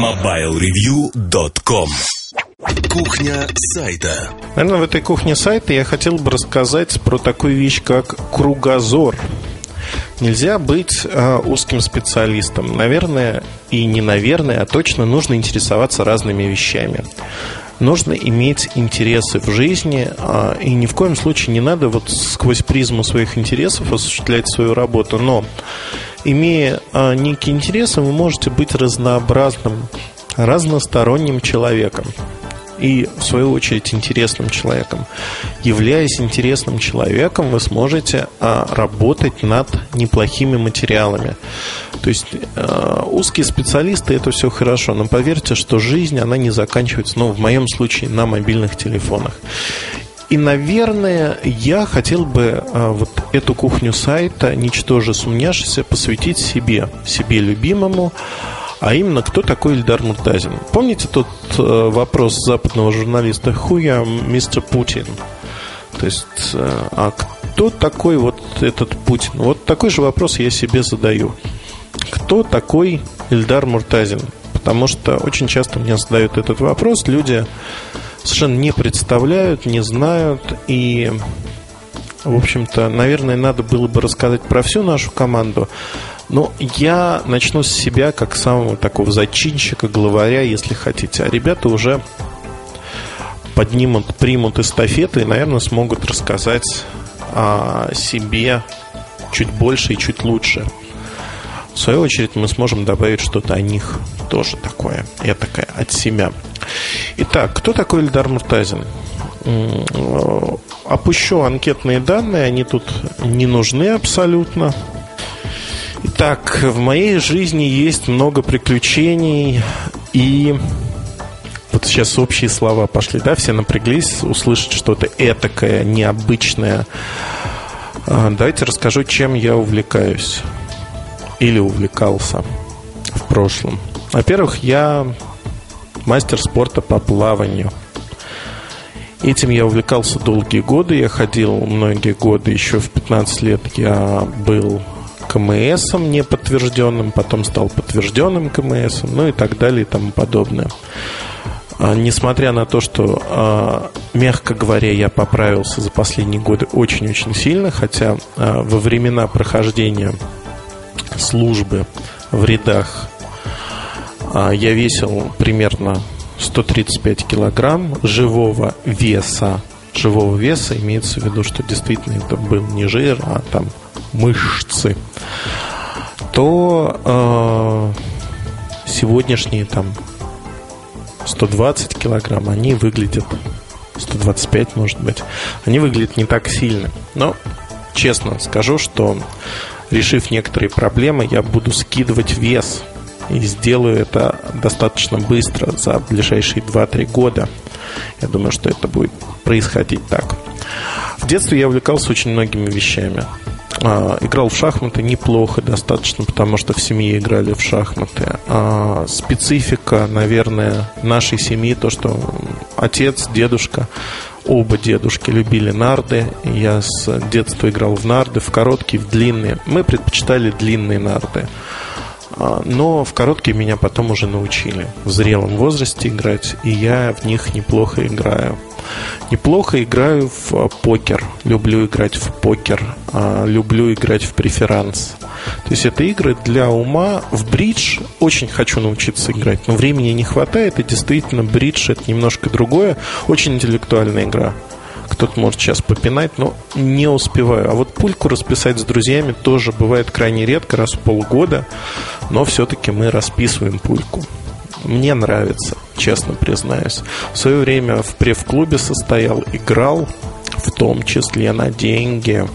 MobileReview.com Кухня сайта Наверное, в этой кухне сайта я хотел бы рассказать про такую вещь, как кругозор. Нельзя быть э, узким специалистом. Наверное, и не наверное, а точно нужно интересоваться разными вещами. Нужно иметь интересы в жизни, э, и ни в коем случае не надо вот сквозь призму своих интересов осуществлять свою работу. Но имея э, некие интересы, вы можете быть разнообразным, разносторонним человеком и, в свою очередь, интересным человеком. Являясь интересным человеком, вы сможете а, работать над неплохими материалами. То есть а, узкие специалисты это все хорошо, но поверьте, что жизнь она не заканчивается, ну, в моем случае, на мобильных телефонах. И, наверное, я хотел бы а, вот эту кухню сайта, ничтоже сумняшися, посвятить себе, себе любимому, а именно, кто такой Ильдар Муртазин? Помните тот э, вопрос западного журналиста «Хуя мистер Путин?» То есть, э, а кто такой вот этот Путин? Вот такой же вопрос я себе задаю. Кто такой Ильдар Муртазин? Потому что очень часто мне задают этот вопрос, люди совершенно не представляют, не знают, и, в общем-то, наверное, надо было бы рассказать про всю нашу команду, ну, я начну с себя как самого такого зачинщика, главаря, если хотите. А ребята уже поднимут, примут эстафеты и, наверное, смогут рассказать о себе чуть больше и чуть лучше. В свою очередь мы сможем добавить что-то о них тоже такое. Я такая от себя. Итак, кто такой Эльдар Муртазин? Опущу анкетные данные, они тут не нужны абсолютно. Итак, в моей жизни есть много приключений и вот сейчас общие слова пошли, да, все напряглись услышать что-то этакое, необычное. А, давайте расскажу, чем я увлекаюсь или увлекался в прошлом. Во-первых, я мастер спорта по плаванию. Этим я увлекался долгие годы. Я ходил многие годы, еще в 15 лет я был КМСом неподтвержденным, потом стал подтвержденным КМСом, ну и так далее и тому подобное. А, несмотря на то, что, а, мягко говоря, я поправился за последние годы очень-очень сильно, хотя а, во времена прохождения службы в рядах я весил примерно 135 килограмм живого веса. Живого веса имеется в виду, что действительно это был не жир, а там мышцы, то э, сегодняшние там 120 килограмм, они выглядят 125, может быть, они выглядят не так сильно. Но честно скажу, что решив некоторые проблемы, я буду скидывать вес и сделаю это достаточно быстро, за ближайшие 2-3 года. Я думаю, что это будет происходить так. В детстве я увлекался очень многими вещами. А, играл в шахматы неплохо достаточно, потому что в семье играли в шахматы. А, специфика, наверное, нашей семьи, то, что отец, дедушка, оба дедушки любили нарды. Я с детства играл в нарды, в короткие, в длинные. Мы предпочитали длинные нарды. А, но в короткие меня потом уже научили в зрелом возрасте играть, и я в них неплохо играю. Неплохо играю в а, покер. Люблю играть в покер. А, люблю играть в преферанс. То есть это игры для ума. В бридж очень хочу научиться играть, но времени не хватает. И действительно, бридж это немножко другое. Очень интеллектуальная игра. Кто-то может сейчас попинать, но не успеваю. А вот пульку расписать с друзьями тоже бывает крайне редко, раз в полгода. Но все-таки мы расписываем пульку. Мне нравится, честно признаюсь. В свое время в прев-клубе состоял, играл, в том числе на деньги.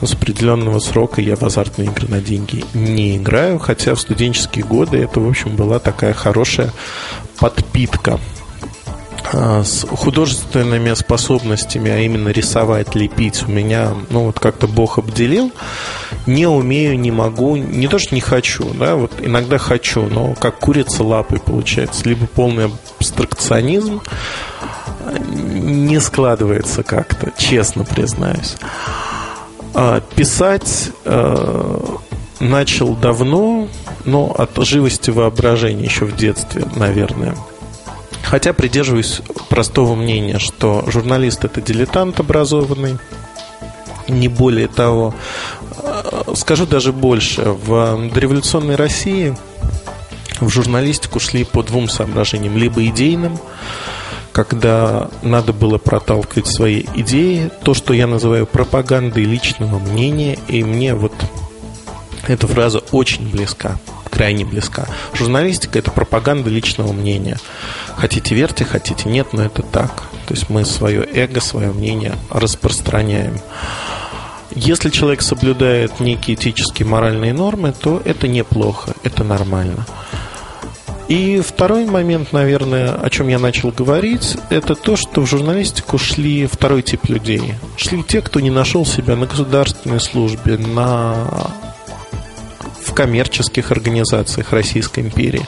Но с определенного срока я в азартные игры на деньги не играю, хотя в студенческие годы это, в общем, была такая хорошая подпитка с художественными способностями, а именно рисовать, лепить, у меня, ну, вот как-то Бог обделил. Не умею, не могу, не то, что не хочу, да, вот иногда хочу, но как курица лапой получается. Либо полный абстракционизм не складывается как-то, честно признаюсь. А, писать а, начал давно, но от живости воображения еще в детстве, наверное. Хотя придерживаюсь простого мнения, что журналист это дилетант образованный, не более того. Скажу даже больше. В дореволюционной России в журналистику шли по двум соображениям. Либо идейным, когда надо было проталкивать свои идеи, то, что я называю пропагандой личного мнения, и мне вот эта фраза очень близка, крайне близка. Журналистика – это пропаганда личного мнения. Хотите верьте, хотите нет, но это так. То есть мы свое эго, свое мнение распространяем. Если человек соблюдает некие этические моральные нормы, то это неплохо, это нормально. И второй момент, наверное, о чем я начал говорить, это то, что в журналистику шли второй тип людей. Шли те, кто не нашел себя на государственной службе, на коммерческих организациях Российской империи.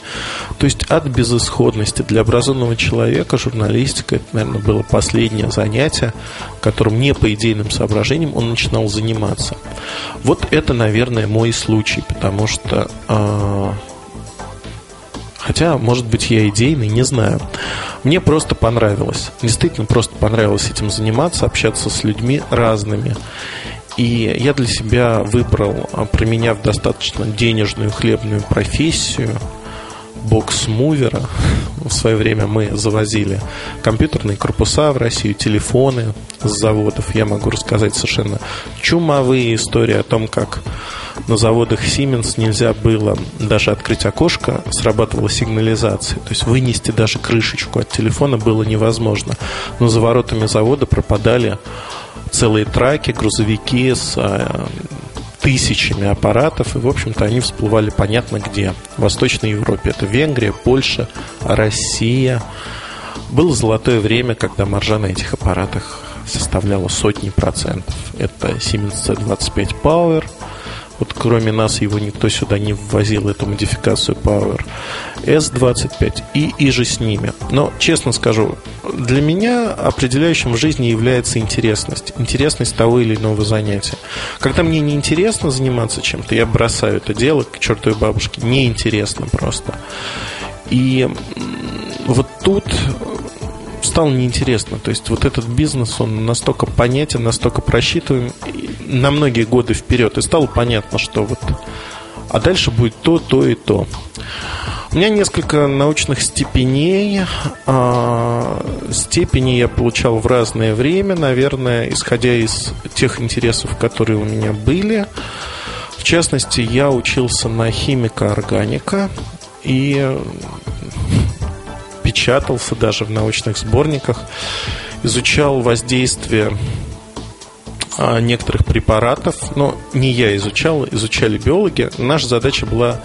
То есть от безысходности для образованного человека журналистика, это, наверное, было последнее занятие, которым не по идейным соображениям он начинал заниматься. Вот это, наверное, мой случай, потому что э, Хотя, может быть, я идейный, не знаю. Мне просто понравилось. Действительно, просто понравилось этим заниматься, общаться с людьми разными. И я для себя выбрал, а, применяв достаточно денежную хлебную профессию, бокс-мувера. В свое время мы завозили компьютерные корпуса в Россию, телефоны с заводов. Я могу рассказать совершенно чумовые истории о том, как на заводах Siemens нельзя было даже открыть окошко, срабатывала сигнализация. То есть вынести даже крышечку от телефона было невозможно. Но за воротами завода пропадали целые траки, грузовики с э, тысячами аппаратов, и, в общем-то, они всплывали понятно где. В Восточной Европе. Это Венгрия, Польша, Россия. Было золотое время, когда маржа на этих аппаратах составляла сотни процентов. Это Siemens C25 Power – вот кроме нас его никто сюда не ввозил, эту модификацию Power. S25 и и же с ними. Но, честно скажу, для меня определяющим в жизни является интересность. Интересность того или иного занятия. Когда мне неинтересно заниматься чем-то, я бросаю это дело к чертовой бабушке. Неинтересно просто. И вот тут стало неинтересно. То есть вот этот бизнес, он настолько понятен, настолько просчитываем на многие годы вперед. И стало понятно, что вот а дальше будет то, то и то. У меня несколько научных степеней. А, степени я получал в разное время, наверное, исходя из тех интересов, которые у меня были. В частности, я учился на химика-органика и печатался даже в научных сборниках, изучал воздействие некоторых препаратов, но не я изучал, изучали биологи. Наша задача была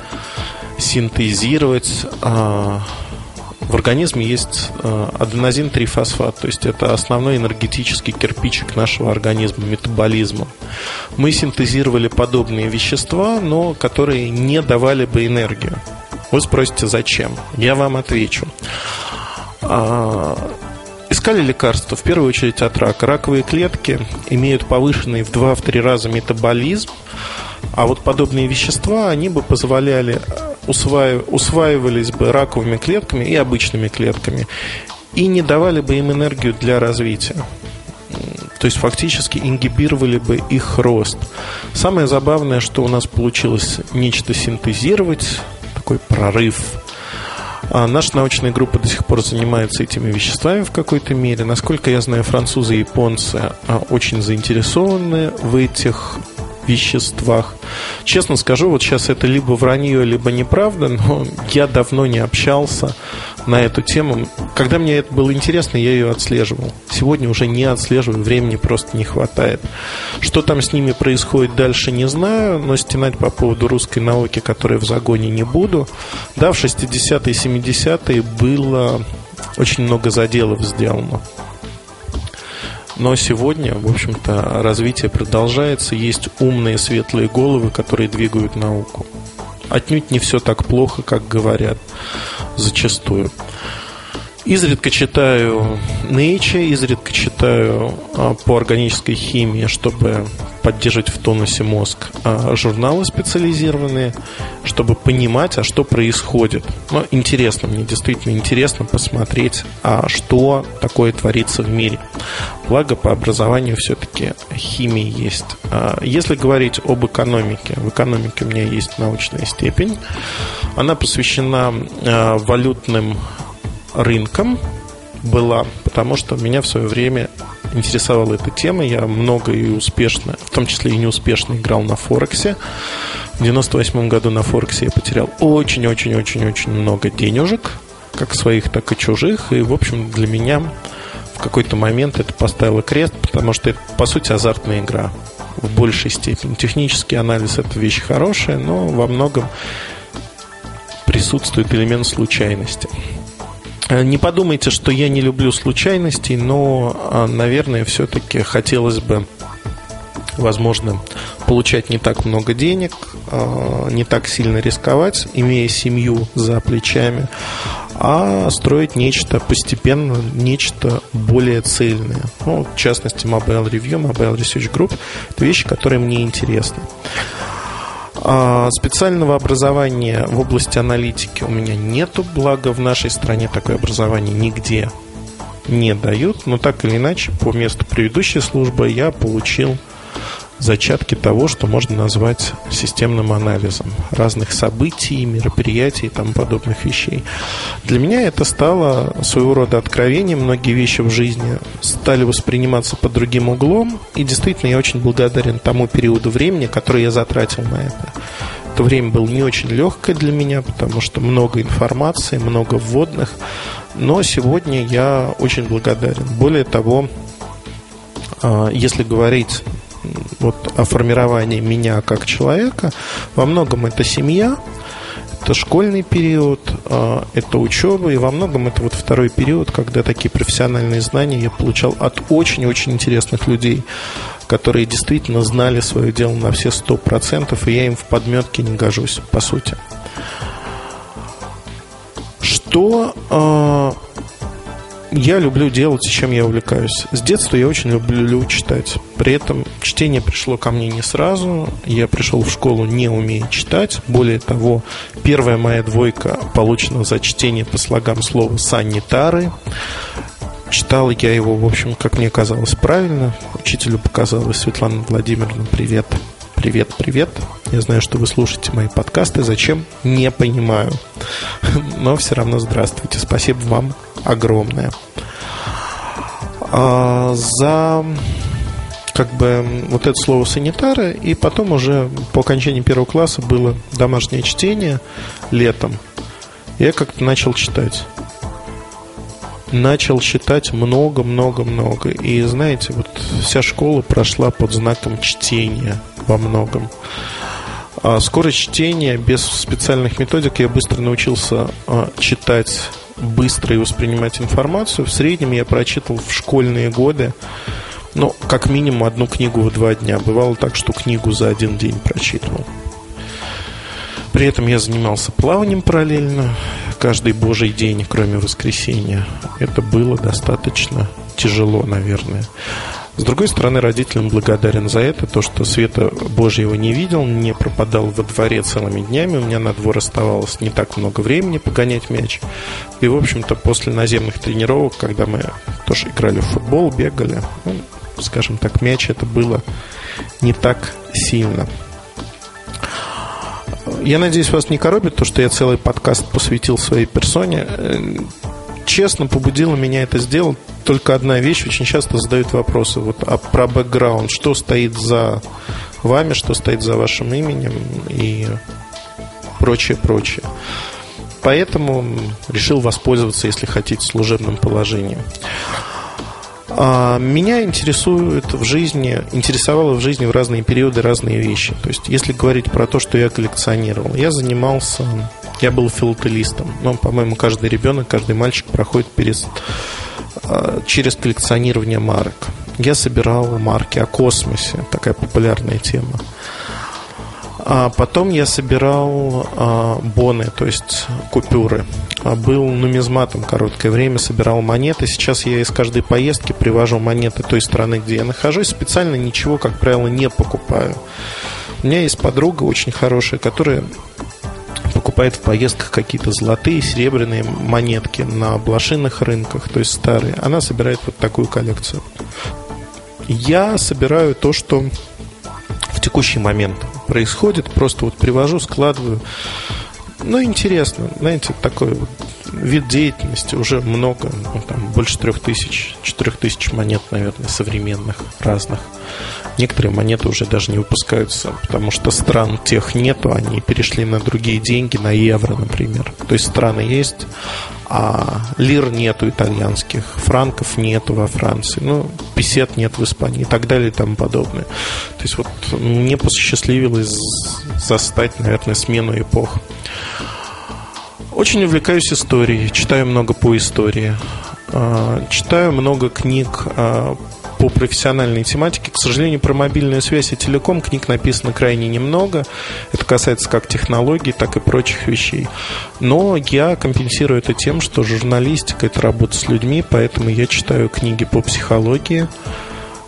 синтезировать а, в организме есть а, аденозин-трифосфат, то есть это основной энергетический кирпичик нашего организма, метаболизма. Мы синтезировали подобные вещества, но которые не давали бы энергию. Вы спросите, зачем? Я вам отвечу. Искали лекарства, в первую очередь от рака. Раковые клетки имеют повышенный в 2-3 раза метаболизм, а вот подобные вещества, они бы позволяли усваив... усваивались бы раковыми клетками и обычными клетками и не давали бы им энергию для развития. То есть фактически ингибировали бы их рост. Самое забавное, что у нас получилось нечто синтезировать, такой прорыв. А наша научная группа до сих пор занимается этими веществами в какой-то мере. Насколько я знаю, французы и японцы а, очень заинтересованы в этих веществах. Честно скажу, вот сейчас это либо вранье, либо неправда, но я давно не общался на эту тему. Когда мне это было интересно, я ее отслеживал. Сегодня уже не отслеживаю, времени просто не хватает. Что там с ними происходит дальше, не знаю, но стенать по поводу русской науки, которая в загоне, не буду. Да, в 60-е и 70-е было очень много заделов сделано. Но сегодня, в общем-то, развитие продолжается. Есть умные, светлые головы, которые двигают науку. Отнюдь не все так плохо, как говорят зачастую. Изредка читаю Nature, изредка читаю а, по органической химии, чтобы поддерживать в тонусе мозг, а журналы специализированные, чтобы понимать, а что происходит. Но интересно, мне действительно интересно посмотреть, а что такое творится в мире. Благо, по образованию все-таки химии есть. А если говорить об экономике, в экономике у меня есть научная степень. Она посвящена валютным рынкам была, потому что меня в свое время интересовала эта тема. Я много и успешно, в том числе и неуспешно играл на Форексе. В 98 году на Форексе я потерял очень-очень-очень-очень много денежек, как своих, так и чужих. И, в общем, для меня в какой-то момент это поставило крест, потому что это, по сути, азартная игра в большей степени. Технический анализ – это вещь хорошая, но во многом присутствует элемент случайности. Э, не подумайте, что я не люблю случайностей, но, а, наверное, все-таки хотелось бы, возможно, получать не так много денег, а, не так сильно рисковать, имея семью за плечами, а строить нечто постепенно, нечто более цельное. Ну, в частности, Mobile Review, Mobile Research Group – это вещи, которые мне интересны. А специального образования в области аналитики у меня нету, благо в нашей стране такое образование нигде не дают, но так или иначе по месту предыдущей службы я получил зачатки того, что можно назвать системным анализом разных событий, мероприятий и тому подобных вещей. Для меня это стало своего рода откровением. Многие вещи в жизни стали восприниматься под другим углом. И действительно, я очень благодарен тому периоду времени, который я затратил на это. Это время было не очень легкое для меня, потому что много информации, много вводных. Но сегодня я очень благодарен. Более того, а, если говорить вот о формировании меня как человека. Во многом это семья, это школьный период, а, это учеба, и во многом это вот второй период, когда такие профессиональные знания я получал от очень-очень интересных людей, которые действительно знали свое дело на все сто процентов, и я им в подметке не гожусь, по сути. Что а, я люблю делать чем я увлекаюсь. С детства я очень люблю читать. При этом чтение пришло ко мне не сразу. Я пришел в школу не умея читать. Более того, первая моя двойка получена за чтение по слогам слова «санитары». Читал я его, в общем, как мне казалось, правильно. Учителю показалось, Светлана Владимировна. Привет, привет. Я знаю, что вы слушаете мои подкасты. Зачем? Не понимаю. Но все равно здравствуйте. Спасибо вам огромное. А, за как бы вот это слово санитары, и потом уже по окончании первого класса было домашнее чтение летом. Я как-то начал читать. Начал читать много-много-много. И знаете, вот вся школа прошла под знаком чтения во многом. А скорость чтения без специальных методик я быстро научился а, читать быстро и воспринимать информацию. В среднем я прочитал в школьные годы, ну, как минимум одну книгу в два дня. Бывало так, что книгу за один день прочитывал. При этом я занимался плаванием параллельно каждый божий день, кроме воскресенья. Это было достаточно тяжело, наверное. С другой стороны, родителям благодарен за это, то, что света Божьего не видел, не пропадал во дворе целыми днями, у меня на двор оставалось не так много времени погонять мяч. И, в общем-то, после наземных тренировок, когда мы тоже играли в футбол, бегали, ну, скажем так, мяч это было не так сильно. Я надеюсь, вас не коробит то, что я целый подкаст посвятил своей персоне честно, побудило меня это сделать только одна вещь. Очень часто задают вопросы вот, а про бэкграунд. Что стоит за вами, что стоит за вашим именем и прочее, прочее. Поэтому решил воспользоваться, если хотите, служебным положением. А, меня интересует в жизни, интересовало в жизни в разные периоды разные вещи. То есть, если говорить про то, что я коллекционировал, я занимался я был филателистом. Но, по-моему, каждый ребенок, каждый мальчик проходит перед, а, через коллекционирование марок. Я собирал марки о космосе, такая популярная тема. А потом я собирал а, боны, то есть купюры. а, был нумизматом короткое время, собирал монеты. Сейчас я из каждой поездки привожу монеты той страны, где я нахожусь. Специально ничего, как правило, не покупаю. У меня есть подруга очень хорошая, которая покупает в поездках какие-то золотые, серебряные монетки на блошиных рынках, то есть старые. Она собирает вот такую коллекцию. Я собираю то, что в текущий момент происходит. Просто вот привожу, складываю. Ну, интересно, знаете, такой вот вид деятельности уже много, ну, там больше трех тысяч, четырех тысяч монет, наверное, современных, разных. Некоторые монеты уже даже не выпускаются, потому что стран тех нету, они перешли на другие деньги, на евро, например. То есть страны есть, а лир нету итальянских, франков нету во Франции, ну, песет нет в Испании и так далее и тому подобное. То есть вот мне посчастливилось застать, наверное, смену эпох. Очень увлекаюсь историей, читаю много по истории, а, читаю много книг а, по профессиональной тематике. К сожалению, про мобильную связь и телеком книг написано крайне немного. Это касается как технологий, так и прочих вещей. Но я компенсирую это тем, что журналистика – это работа с людьми, поэтому я читаю книги по психологии.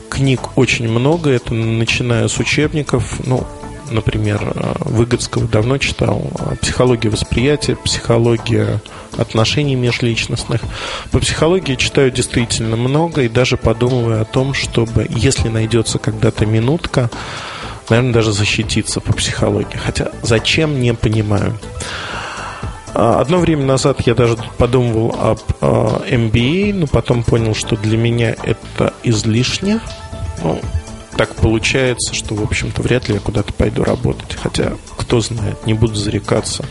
Книг очень много, это начиная с учебников, ну, например, э, Выгодского давно читал. Э, психология восприятия, психология отношений межличностных. По психологии читаю действительно много и даже подумываю о том, чтобы, если найдется когда-то минутка, наверное, даже защититься по психологии. Хотя зачем, не понимаю. А, одно время назад я даже подумывал об MBA, но потом понял, что для меня это излишне. Ну, так получается, что, в общем-то, вряд ли я куда-то пойду работать. Хотя, кто знает, не буду зарекаться.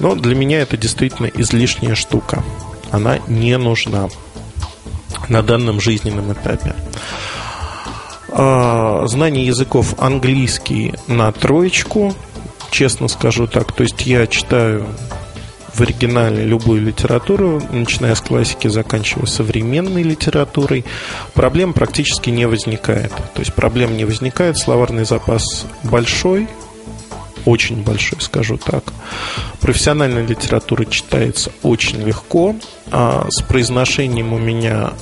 Но для меня это действительно излишняя штука. Она не нужна на данном жизненном этапе. А, знание языков английский на троечку, честно скажу так. То есть я читаю в оригинале любую литературу, начиная с классики, заканчивая современной литературой, проблем практически не возникает. То есть проблем не возникает, словарный запас большой, очень большой, скажу так. Профессиональная литература читается очень легко. А с произношением у меня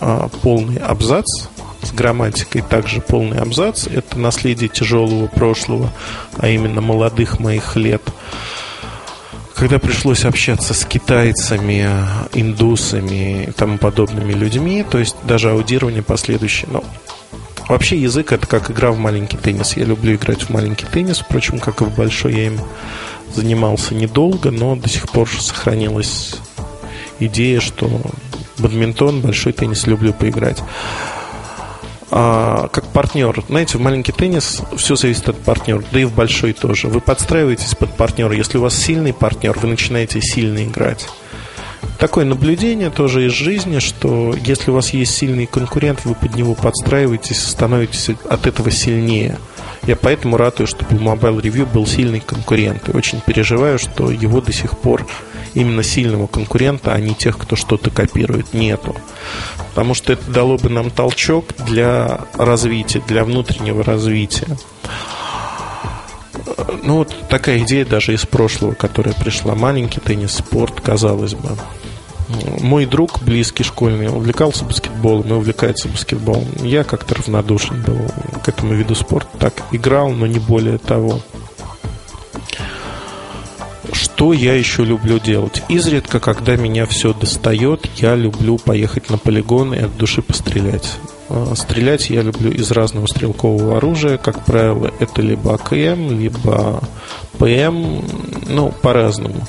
а, полный абзац, с грамматикой также полный абзац. Это наследие тяжелого прошлого, а именно молодых моих лет когда пришлось общаться с китайцами, индусами и тому подобными людьми, то есть даже аудирование последующее, но Вообще язык это как игра в маленький теннис. Я люблю играть в маленький теннис, впрочем, как и в большой, я им занимался недолго, но до сих пор сохранилась идея, что бадминтон, большой теннис люблю поиграть а, как партнер. Знаете, в маленький теннис все зависит от партнера, да и в большой тоже. Вы подстраиваетесь под партнера. Если у вас сильный партнер, вы начинаете сильно играть. Такое наблюдение тоже из жизни, что если у вас есть сильный конкурент, вы под него подстраиваетесь, становитесь от этого сильнее. Я поэтому радуюсь, что в Mobile Review был сильный конкурент. И очень переживаю, что его до сих пор именно сильного конкурента, а не тех, кто что-то копирует, нету. Потому что это дало бы нам толчок для развития, для внутреннего развития. Ну, вот такая идея даже из прошлого, которая пришла. Маленький теннис, спорт, казалось бы. Мой друг, близкий школьный, увлекался баскетболом и увлекается баскетболом. Я как-то равнодушен был к этому виду спорта. Так, играл, но не более того. Что я еще люблю делать? Изредка, когда меня все достает, я люблю поехать на полигон и от души пострелять. А, стрелять я люблю из разного стрелкового оружия. Как правило, это либо АКМ, либо ПМ, ну, по-разному.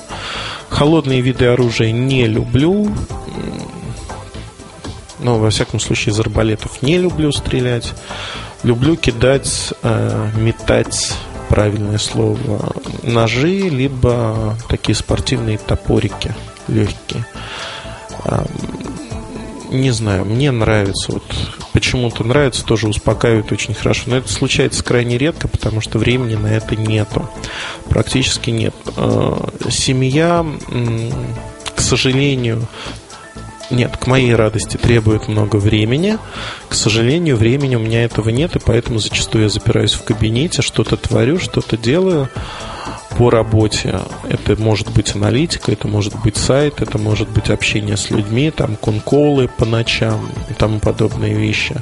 Холодные виды оружия не люблю. Но, во всяком случае, из арбалетов не люблю стрелять. Люблю кидать, э, метать правильное слово, ножи, либо такие спортивные топорики легкие. Не знаю, мне нравится. Вот почему-то нравится, тоже успокаивает очень хорошо. Но это случается крайне редко, потому что времени на это нету. Практически нет. А, семья, к сожалению, нет, к моей радости требует много времени. К сожалению, времени у меня этого нет, и поэтому зачастую я запираюсь в кабинете, что-то творю, что-то делаю. По работе. Это может быть аналитика, это может быть сайт, это может быть общение с людьми, там конколы по ночам и тому подобные вещи.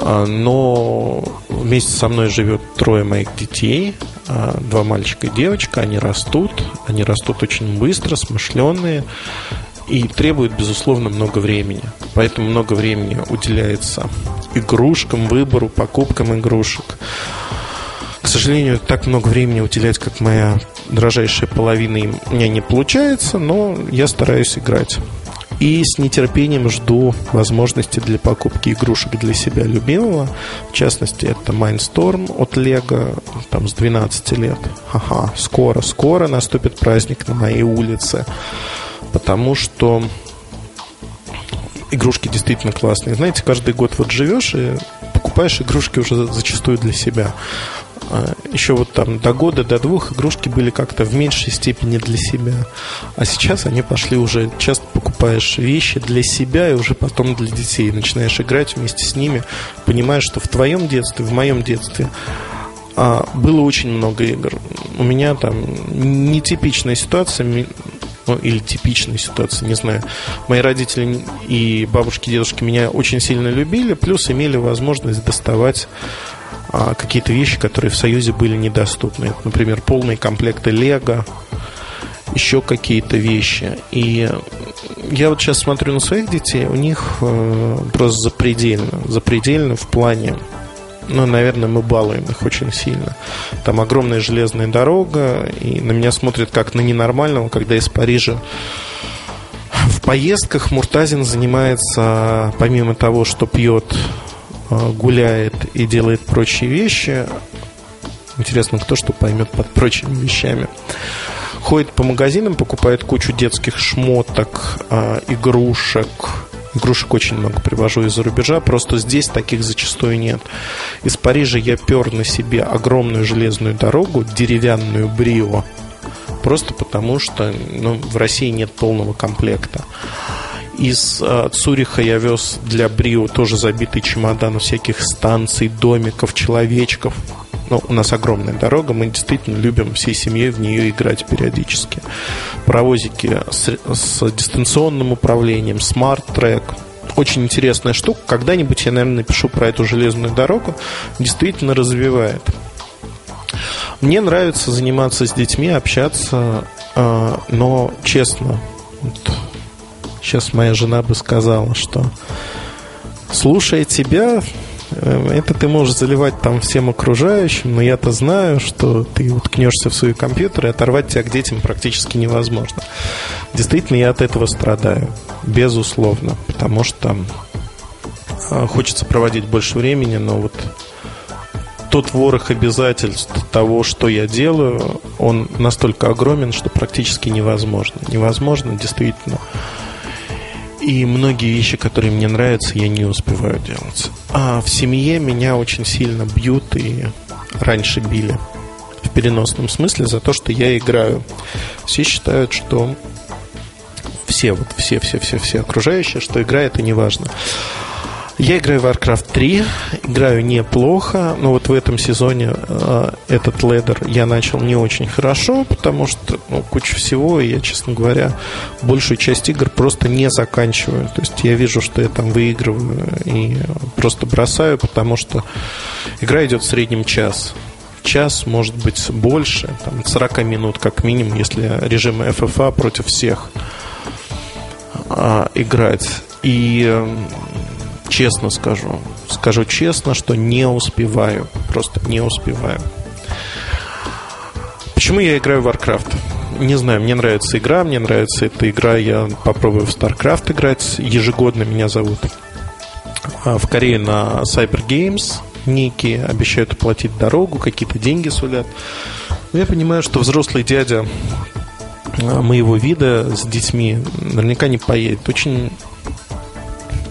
А, но вместе со мной живет трое моих детей, а, два мальчика и девочка, они растут, они растут очень быстро, смышленые и требуют, безусловно, много времени. Поэтому много времени уделяется игрушкам, выбору, покупкам игрушек. К сожалению, так много времени уделять, как моя дрожайшая половина, у меня не получается, но я стараюсь играть. И с нетерпением жду возможности для покупки игрушек для себя любимого. В частности, это Mindstorm от Lego, там с 12 лет. Ага, скоро, скоро наступит праздник на моей улице. Потому что игрушки действительно классные. Знаете, каждый год вот живешь и покупаешь игрушки уже зачастую для себя. А, еще вот там до года, до двух игрушки были как-то в меньшей степени для себя. А сейчас они пошли уже, часто покупаешь вещи для себя и уже потом для детей. Начинаешь играть вместе с ними, понимаешь, что в твоем детстве, в моем детстве а, было очень много игр. У меня там нетипичная ситуация, ну, или типичная ситуация, не знаю. Мои родители и бабушки, дедушки меня очень сильно любили, плюс имели возможность доставать какие-то вещи, которые в Союзе были недоступны. Например, полные комплекты Лего, еще какие-то вещи. И я вот сейчас смотрю на своих детей, у них э, просто запредельно, запредельно в плане ну, наверное, мы балуем их очень сильно. Там огромная железная дорога, и на меня смотрят как на ненормального, когда из Парижа в поездках Муртазин занимается, помимо того, что пьет гуляет и делает прочие вещи. Интересно, кто что поймет под прочими вещами. Ходит по магазинам, покупает кучу детских шмоток, э, игрушек. Игрушек очень много привожу из-за рубежа, просто здесь таких зачастую нет. Из Парижа я пер на себе огромную железную дорогу, деревянную брио, просто потому что ну, в России нет полного комплекта. Из э, Цуриха я вез для Брио тоже забитый чемодан всяких станций, домиков, человечков. Ну, у нас огромная дорога, мы действительно любим всей семьей в нее играть периодически. Паровозики с, с дистанционным управлением, Smart Track. Очень интересная штука. Когда-нибудь я, наверное, напишу про эту железную дорогу. Действительно развивает. Мне нравится заниматься с детьми, общаться, э, но честно, вот, Сейчас моя жена бы сказала, что слушая тебя, э, это ты можешь заливать там всем окружающим, но я-то знаю, что ты уткнешься в свой компьютер и оторвать тебя к детям практически невозможно. Действительно, я от этого страдаю, безусловно, потому что э, хочется проводить больше времени, но вот тот ворох обязательств того, что я делаю, он настолько огромен, что практически невозможно. Невозможно действительно и многие вещи, которые мне нравятся, я не успеваю делать. А в семье меня очень сильно бьют и раньше били в переносном смысле за то, что я играю. Все считают, что все, вот все, все, все, все окружающие, что игра это не важно. Я играю в Warcraft 3, играю неплохо, но вот в этом сезоне э, этот ледер я начал не очень хорошо, потому что ну, куча всего, и я, честно говоря, большую часть игр просто не заканчиваю. То есть я вижу, что я там выигрываю и просто бросаю, потому что игра идет в среднем час час, может быть, больше, там, 40 минут как минимум, если режим FFA против всех а, играть. И честно скажу. Скажу честно, что не успеваю. Просто не успеваю. Почему я играю в Warcraft? Не знаю, мне нравится игра, мне нравится эта игра, я попробую в StarCraft играть. Ежегодно меня зовут а, в Корее на Cyber Games некие, обещают оплатить дорогу, какие-то деньги сулят. Но я понимаю, что взрослый дядя а, моего вида с детьми наверняка не поедет. Очень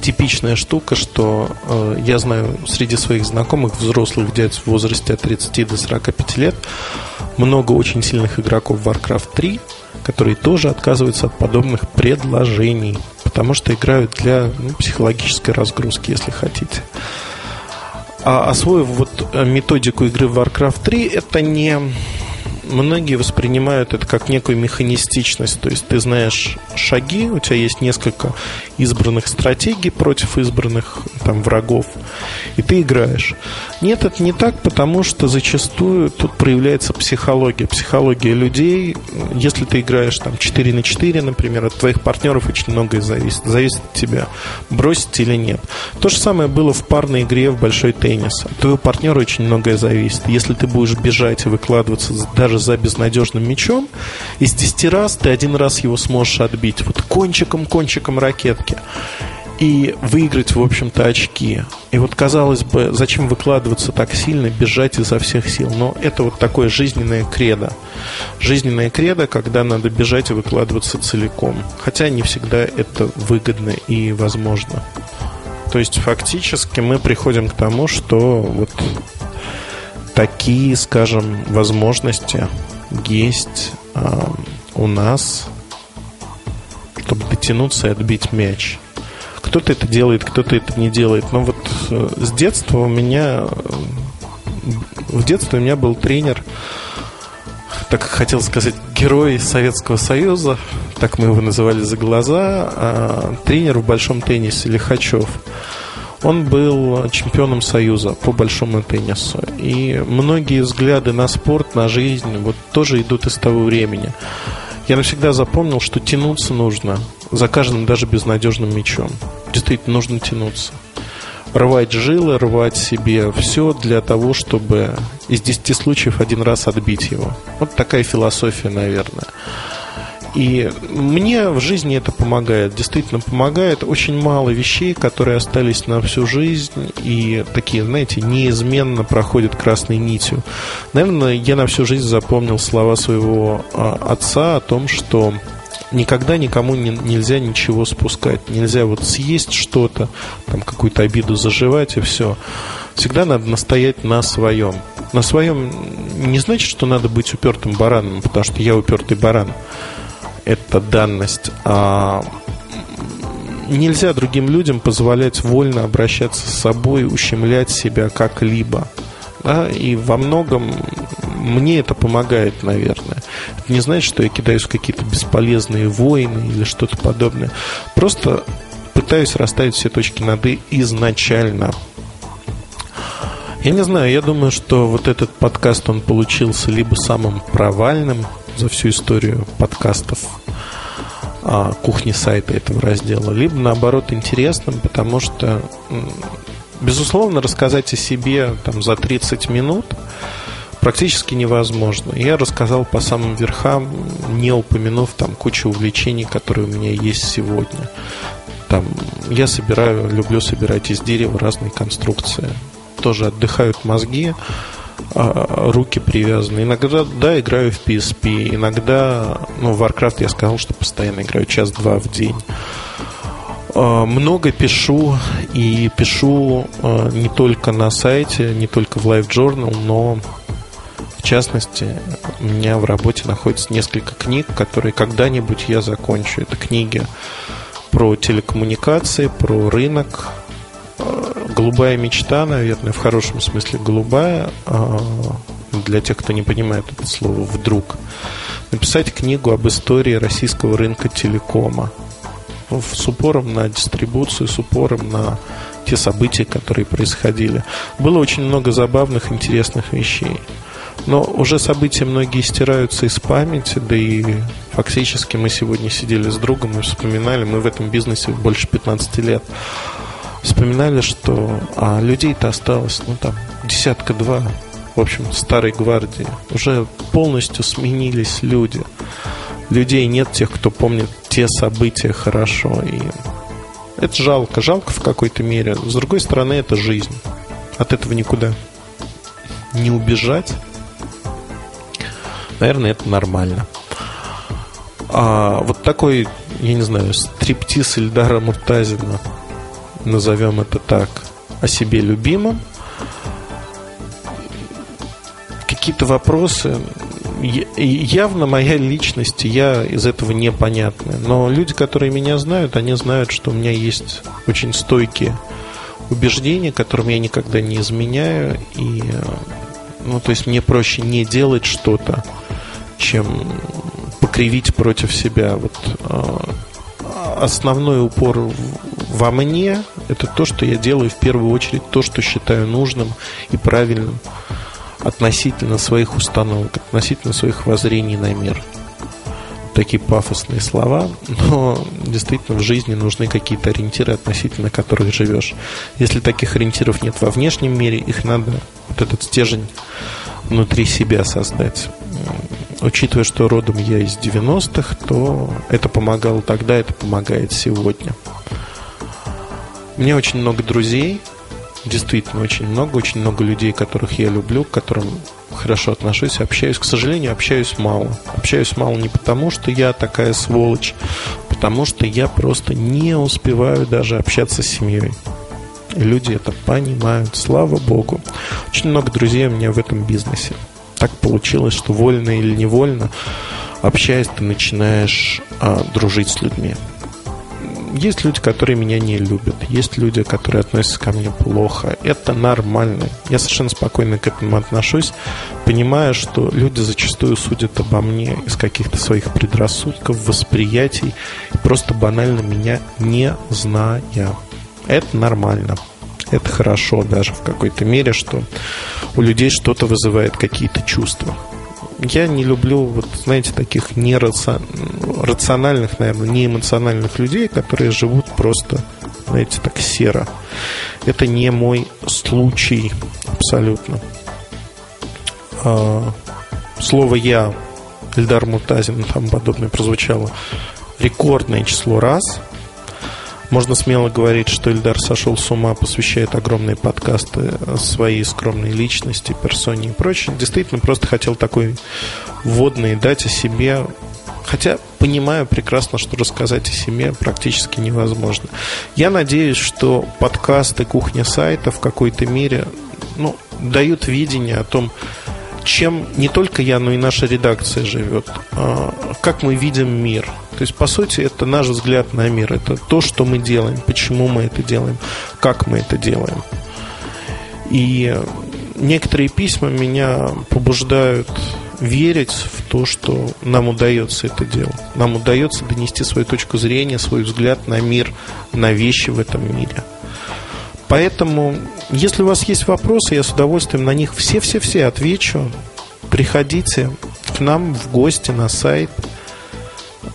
типичная штука, что э, я знаю среди своих знакомых взрослых дядь в возрасте от 30 до 45 лет много очень сильных игроков Warcraft 3, которые тоже отказываются от подобных предложений, потому что играют для ну, психологической разгрузки, если хотите. А освоив вот э, методику игры в Warcraft 3, это не многие воспринимают это как некую механистичность. То есть ты знаешь шаги, у тебя есть несколько избранных стратегий против избранных там, врагов, и ты играешь. Нет, это не так, потому что зачастую тут проявляется психология. Психология людей. Если ты играешь там 4 на 4, например, от твоих партнеров очень многое зависит. Зависит от тебя, бросить или нет. То же самое было в парной игре в большой теннис. От твоего партнера очень многое зависит. Если ты будешь бежать и выкладываться даже за безнадежным мячом, из 10 раз ты один раз его сможешь отбить. Вот кончиком-кончиком ракетки и выиграть, в общем-то, очки. И вот, казалось бы, зачем выкладываться так сильно, бежать изо всех сил? Но это вот такое жизненное кредо. Жизненное кредо, когда надо бежать и выкладываться целиком. Хотя не всегда это выгодно и возможно. То есть, фактически мы приходим к тому, что вот такие, скажем, возможности есть э, у нас, чтобы дотянуться и отбить мяч. Кто-то это делает, кто-то это не делает. Но вот э, с детства у меня э, в детстве у меня был тренер, так хотел сказать, герой Советского Союза, так мы его называли за глаза, а тренер в большом теннисе Лихачев. Он был чемпионом Союза по большому теннису. И многие взгляды на спорт, на жизнь вот тоже идут из того времени. Я навсегда запомнил, что тянуться нужно за каждым даже безнадежным мячом. Действительно, нужно тянуться. Рвать жилы, рвать себе все для того, чтобы из 10 случаев один раз отбить его. Вот такая философия, наверное. И мне в жизни это помогает, действительно помогает. Очень мало вещей, которые остались на всю жизнь и такие, знаете, неизменно проходят красной нитью. Наверное, я на всю жизнь запомнил слова своего а, отца о том, что никогда никому не, нельзя ничего спускать. Нельзя вот съесть что-то, там какую-то обиду заживать и все. Всегда надо настоять на своем. На своем не значит, что надо быть упертым бараном, потому что я упертый баран это данность. А нельзя другим людям позволять вольно обращаться с собой, ущемлять себя как-либо. Да, и во многом мне это помогает, наверное. Это не значит, что я кидаюсь в какие-то бесполезные войны или что-то подобное. Просто пытаюсь расставить все точки над «и» изначально. Я не знаю, я думаю, что вот этот подкаст, он получился либо самым провальным за всю историю подкастов кухни сайта этого раздела, либо наоборот интересным, потому что, безусловно, рассказать о себе там, за 30 минут практически невозможно. Я рассказал по самым верхам, не упомянув там кучу увлечений, которые у меня есть сегодня. Там, я собираю, люблю собирать из дерева разные конструкции. Тоже отдыхают мозги, руки привязаны. Иногда, да, играю в PSP, иногда, ну, в Warcraft я сказал, что постоянно играю час-два в день. А, много пишу, и пишу а, не только на сайте, не только в Live Journal, но в частности, у меня в работе находится несколько книг, которые когда-нибудь я закончу. Это книги про телекоммуникации, про рынок, голубая мечта, наверное, в хорошем смысле голубая, а, для тех, кто не понимает это слово вдруг, написать книгу об истории российского рынка телекома с упором на дистрибуцию, с упором на те события, которые происходили. Было очень много забавных, интересных вещей. Но уже события многие стираются из памяти, да и фактически мы сегодня сидели с другом и вспоминали, мы в этом бизнесе больше 15 лет вспоминали, что а людей-то осталось, ну там, десятка-два, в общем, старой гвардии. Уже полностью сменились люди. Людей нет тех, кто помнит те события хорошо. И это жалко. Жалко в какой-то мере. С другой стороны, это жизнь. От этого никуда не убежать. Наверное, это нормально. А вот такой, я не знаю, стриптиз Ильдара Муртазина – назовем это так, о себе любимом. Какие-то вопросы, явно моя личность, я из этого непонятная. Но люди, которые меня знают, они знают, что у меня есть очень стойкие убеждения, которым я никогда не изменяю. И, ну, то есть мне проще не делать что-то, чем покривить против себя. Вот основной упор во мне – это то, что я делаю в первую очередь, то, что считаю нужным и правильным относительно своих установок, относительно своих воззрений на мир. Такие пафосные слова, но действительно в жизни нужны какие-то ориентиры, относительно которых живешь. Если таких ориентиров нет во внешнем мире, их надо, вот этот стержень внутри себя создать учитывая, что родом я из 90-х, то это помогало тогда, это помогает сегодня. Меня очень много друзей, действительно очень много, очень много людей, которых я люблю, к которым хорошо отношусь, общаюсь. К сожалению, общаюсь мало. Общаюсь мало не потому, что я такая сволочь, потому что я просто не успеваю даже общаться с семьей. люди это понимают, слава богу. Очень много друзей у меня в этом бизнесе так получилось, что вольно или невольно, общаясь, ты начинаешь а, дружить с людьми. Есть люди, которые меня не любят. Есть люди, которые относятся ко мне плохо. Это нормально. Я совершенно спокойно к этому отношусь, понимая, что люди зачастую судят обо мне из каких-то своих предрассудков, восприятий, просто банально меня не зная. Это нормально это хорошо даже в какой-то мере, что у людей что-то вызывает какие-то чувства. Я не люблю, вот, знаете, таких нерациональных, наверное, неэмоциональных людей, которые живут просто, знаете, так серо. Это не мой случай абсолютно. А, слово «я» Эльдар Мутазин там подобное прозвучало рекордное число раз – можно смело говорить, что Ильдар сошел с ума, посвящает огромные подкасты своей скромной личности, персоне и прочее. Действительно, просто хотел такой вводный дать о себе. Хотя понимаю прекрасно, что рассказать о себе практически невозможно. Я надеюсь, что подкасты «Кухня сайта» в какой-то мере ну, дают видение о том, чем не только я, но и наша редакция живет, а, как мы видим мир. То есть, по сути, это наш взгляд на мир, это то, что мы делаем, почему мы это делаем, как мы это делаем. И некоторые письма меня побуждают верить в то, что нам удается это делать. Нам удается донести свою точку зрения, свой взгляд на мир, на вещи в этом мире. Поэтому если у вас есть вопросы, я с удовольствием на них все-все-все отвечу. Приходите к нам в гости на сайт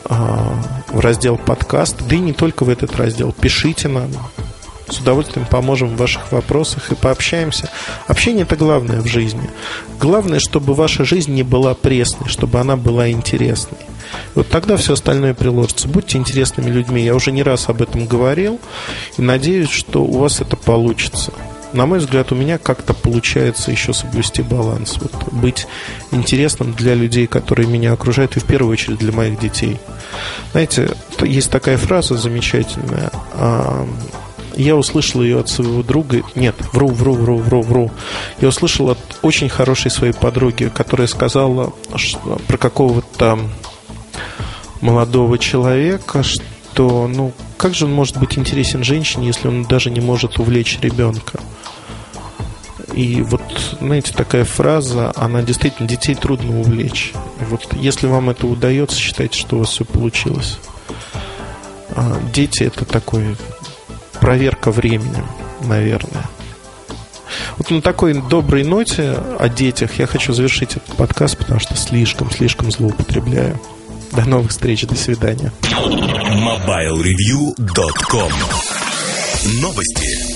а, в раздел подкаст, да и не только в этот раздел. Пишите нам. С удовольствием поможем в ваших вопросах и пообщаемся. Общение – это главное в жизни. Главное, чтобы ваша жизнь не была пресной, чтобы она была интересной. Вот тогда все остальное приложится. Будьте интересными людьми. Я уже не раз об этом говорил. И надеюсь, что у вас это получится на мой взгляд, у меня как-то получается еще соблюсти баланс. Вот, быть интересным для людей, которые меня окружают, и в первую очередь для моих детей. Знаете, есть такая фраза замечательная. А, я услышал ее от своего друга. Нет, вру, вру, вру, вру, вру. Я услышал от очень хорошей своей подруги, которая сказала что, про какого-то молодого человека, что, ну, как же он может быть интересен женщине, если он даже не может увлечь ребенка? И вот, знаете, такая фраза, она действительно детей трудно увлечь. Вот если вам это удается, считайте, что у вас все получилось. А дети это такой проверка временем, наверное. Вот на такой доброй ноте о детях я хочу завершить этот подкаст, потому что слишком-слишком злоупотребляю. До новых встреч, до свидания. MobileReview.com Новости.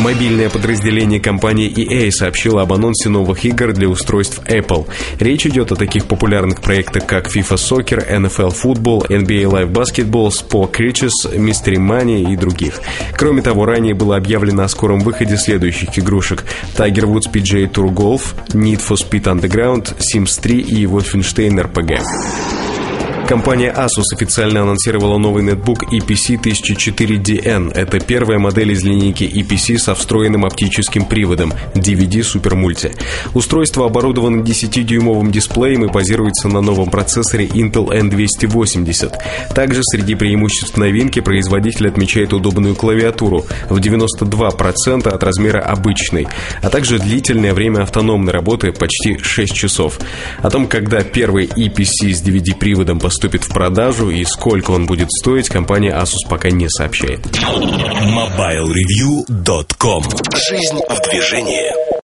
Мобильное подразделение компании EA сообщило об анонсе новых игр для устройств Apple. Речь идет о таких популярных проектах, как FIFA Soccer, NFL Football, NBA Live Basketball, Sport Creatures, Mystery Money и других. Кроме того, ранее было объявлено о скором выходе следующих игрушек Tiger Woods PGA Tour Golf, Need for Speed Underground, Sims 3 и Wolfenstein RPG. Компания Asus официально анонсировала новый нетбук EPC 1004DN. Это первая модель из линейки EPC со встроенным оптическим приводом DVD Super Multi. Устройство оборудовано 10-дюймовым дисплеем и базируется на новом процессоре Intel N280. Также среди преимуществ новинки производитель отмечает удобную клавиатуру в 92% от размера обычной, а также длительное время автономной работы почти 6 часов. О том, когда первый EPC с DVD-приводом поступит поступит в продажу и сколько он будет стоить, компания Asus пока не сообщает. MobileReview.com Жизнь в движении